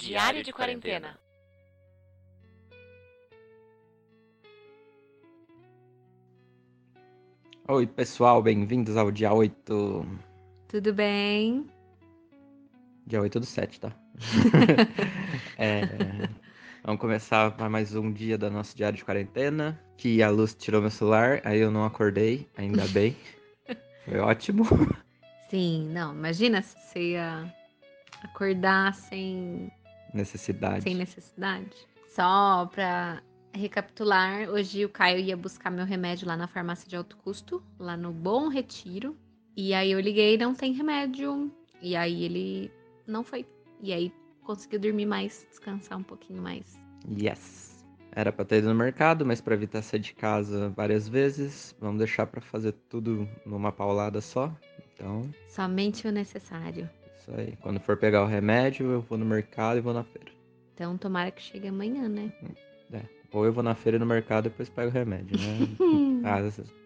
Diário de quarentena. Oi, pessoal, bem-vindos ao dia 8. Tudo bem? Dia 8 do 7, tá? É, vamos começar para mais um dia do nosso diário de quarentena. Que a luz tirou meu celular, aí eu não acordei, ainda bem. Foi ótimo. Sim, não, imagina se você ia acordar sem, Necessidade. sem necessidade. Só pra recapitular, hoje o Caio ia buscar meu remédio lá na farmácia de alto custo, lá no Bom Retiro. E aí eu liguei, não tem remédio. E aí ele não foi. E aí conseguiu dormir mais, descansar um pouquinho mais. Yes. Era pra ter ido no mercado, mas para evitar sair de casa várias vezes, vamos deixar para fazer tudo numa paulada só. Então, Somente o necessário. Isso aí. Quando for pegar o remédio, eu vou no mercado e vou na feira. Então tomara que chegue amanhã, né? Ou eu vou na feira e no mercado e depois pego o remédio, né? Ah,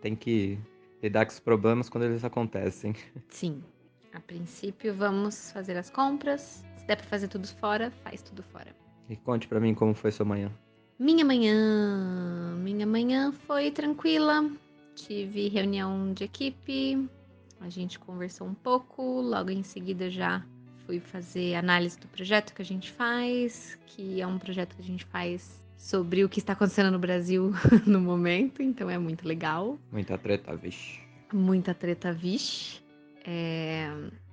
tem que lidar com os problemas quando eles acontecem. Sim. A princípio, vamos fazer as compras. Se der pra fazer tudo fora, faz tudo fora. E conte pra mim como foi sua manhã. Minha manhã. Minha manhã foi tranquila. Tive reunião de equipe. A gente conversou um pouco. Logo em seguida já fui fazer análise do projeto que a gente faz, que é um projeto que a gente faz sobre o que está acontecendo no Brasil no momento, então é muito legal. Muita treta, vixe. muita treta vixe. É,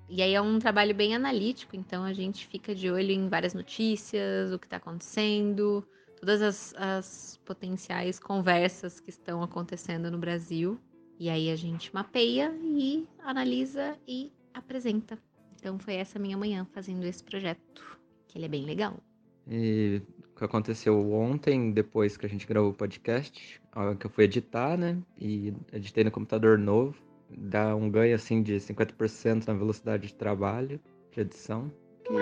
E aí é um trabalho bem analítico, então a gente fica de olho em várias notícias, o que está acontecendo, todas as, as potenciais conversas que estão acontecendo no Brasil. E aí a gente mapeia e analisa e apresenta. Então foi essa minha manhã fazendo esse projeto, que ele é bem legal. E o que aconteceu ontem, depois que a gente gravou o podcast, que eu fui editar, né? E editei no computador novo. Dá um ganho assim de 50% na velocidade de trabalho de edição. Que,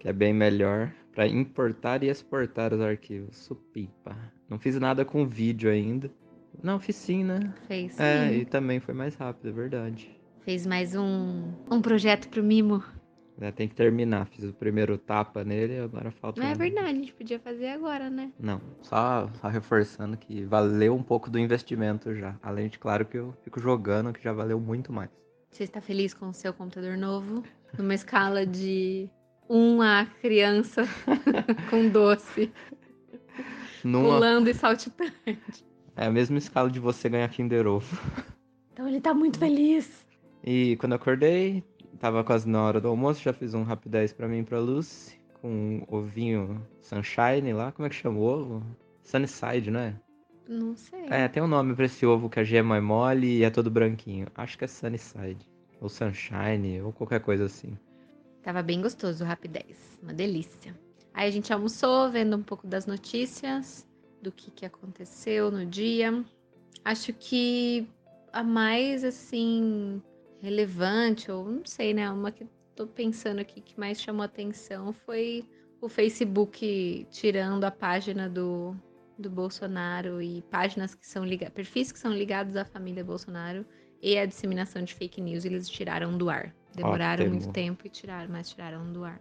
que é bem melhor para importar e exportar os arquivos. Supipa. Não fiz nada com vídeo ainda. Não, fiz sim, né? Fez, É, sim. e também foi mais rápido, é verdade. Fez mais um, um projeto pro Mimo. É, tem que terminar. Fiz o primeiro tapa nele, agora falta. Não é um- verdade, a gente podia fazer agora, né? Não, só, só reforçando que valeu um pouco do investimento já. Além de, claro, que eu fico jogando, que já valeu muito mais. Você está feliz com o seu computador novo? Numa escala de 1 a criança com doce, Numa, pulando e saltitando. É a mesma escala de você ganhar Kinder Ovo. Então ele tá muito feliz. E quando eu acordei, tava quase na hora do almoço, já fiz um rapidez pra mim e pra Lucy, com um ovinho Sunshine lá, como é que chama o ovo? Sunnyside, não é? Não sei. É, tem um nome pra esse ovo que a gema é mole e é todo branquinho. Acho que é Sunnyside. Ou Sunshine, ou qualquer coisa assim. Tava bem gostoso o Rapidez, uma delícia. Aí a gente almoçou, vendo um pouco das notícias, do que, que aconteceu no dia. Acho que a mais, assim, relevante, ou não sei, né? Uma que tô pensando aqui que mais chamou atenção foi o Facebook tirando a página do, do Bolsonaro e páginas que são ligadas, perfis que são ligados à família Bolsonaro e a disseminação de fake news, eles tiraram do ar. Demoraram Ótimo. muito tempo e tiraram, mas tiraram do ar.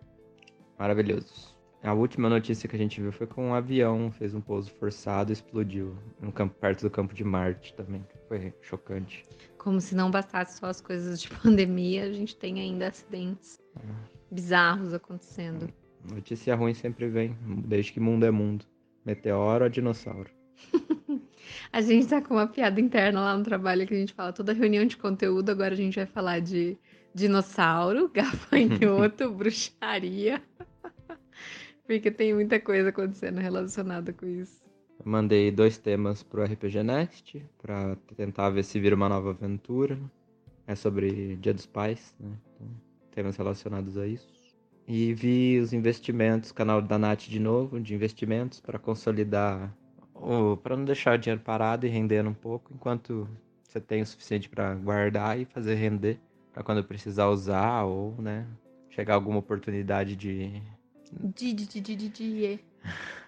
Maravilhoso. A última notícia que a gente viu foi que um avião fez um pouso forçado e explodiu no campo, perto do campo de Marte também. Foi chocante. Como se não bastasse só as coisas de pandemia, a gente tem ainda acidentes bizarros acontecendo. Notícia ruim sempre vem, desde que mundo é mundo. Meteoro ou dinossauro? A gente tá com uma piada interna lá no trabalho que a gente fala toda reunião de conteúdo, agora a gente vai falar de dinossauro, gafanhoto, bruxaria. Porque tem muita coisa acontecendo relacionada com isso. Eu mandei dois temas pro RPG Next pra tentar ver se vira uma nova aventura. É sobre Dia dos Pais, né? Então, temas relacionados a isso. E vi os investimentos, canal da Nath de novo, de investimentos, para consolidar, para não deixar o dinheiro parado e rendendo um pouco, enquanto você tem o suficiente para guardar e fazer render, para quando precisar usar ou, né, chegar alguma oportunidade de Di.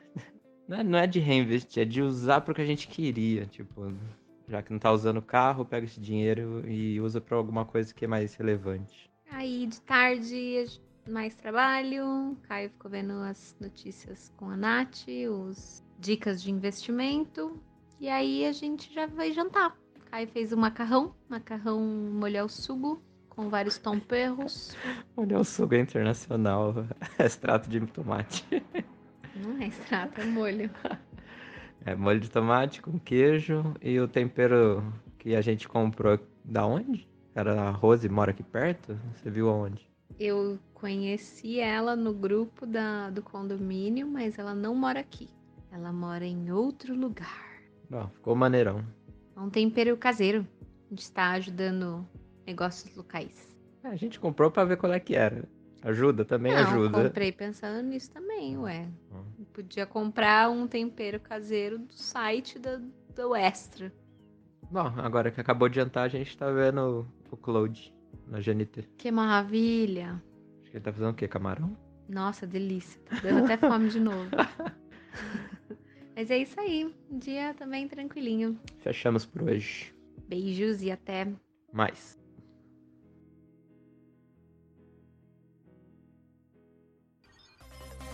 Não é, não é de reinvestir, é de usar pro que a gente queria. Tipo, já que não tá usando o carro, pega esse dinheiro e usa pra alguma coisa que é mais relevante. Aí de tarde mais trabalho. Caio ficou vendo as notícias com a Nath, os dicas de investimento. E aí a gente já vai jantar. Caio fez o macarrão, macarrão molhar o sugo com vários temperos. Molhar o sugo é internacional, é extrato de tomate. Não é extrato, é molho. É molho de tomate com queijo e o tempero que a gente comprou da onde? Era a Rose mora aqui perto? Você viu aonde? Eu conheci ela no grupo da, do condomínio, mas ela não mora aqui. Ela mora em outro lugar. Bom, ficou maneirão. É um tempero caseiro. A gente está ajudando negócios locais. É, a gente comprou pra ver qual é que era. Ajuda, também não, ajuda. comprei pensando nisso também, ué. Hum. Podia comprar um tempero caseiro do site da, do Extra. Bom, agora que acabou de jantar, a gente tá vendo o Cloud na GNT. Que maravilha! Acho que ele tá fazendo o quê? Camarão? Nossa, delícia. Tá dando até fome de novo. Mas é isso aí. Um dia também tranquilinho. Fechamos por hoje. Beijos e até mais.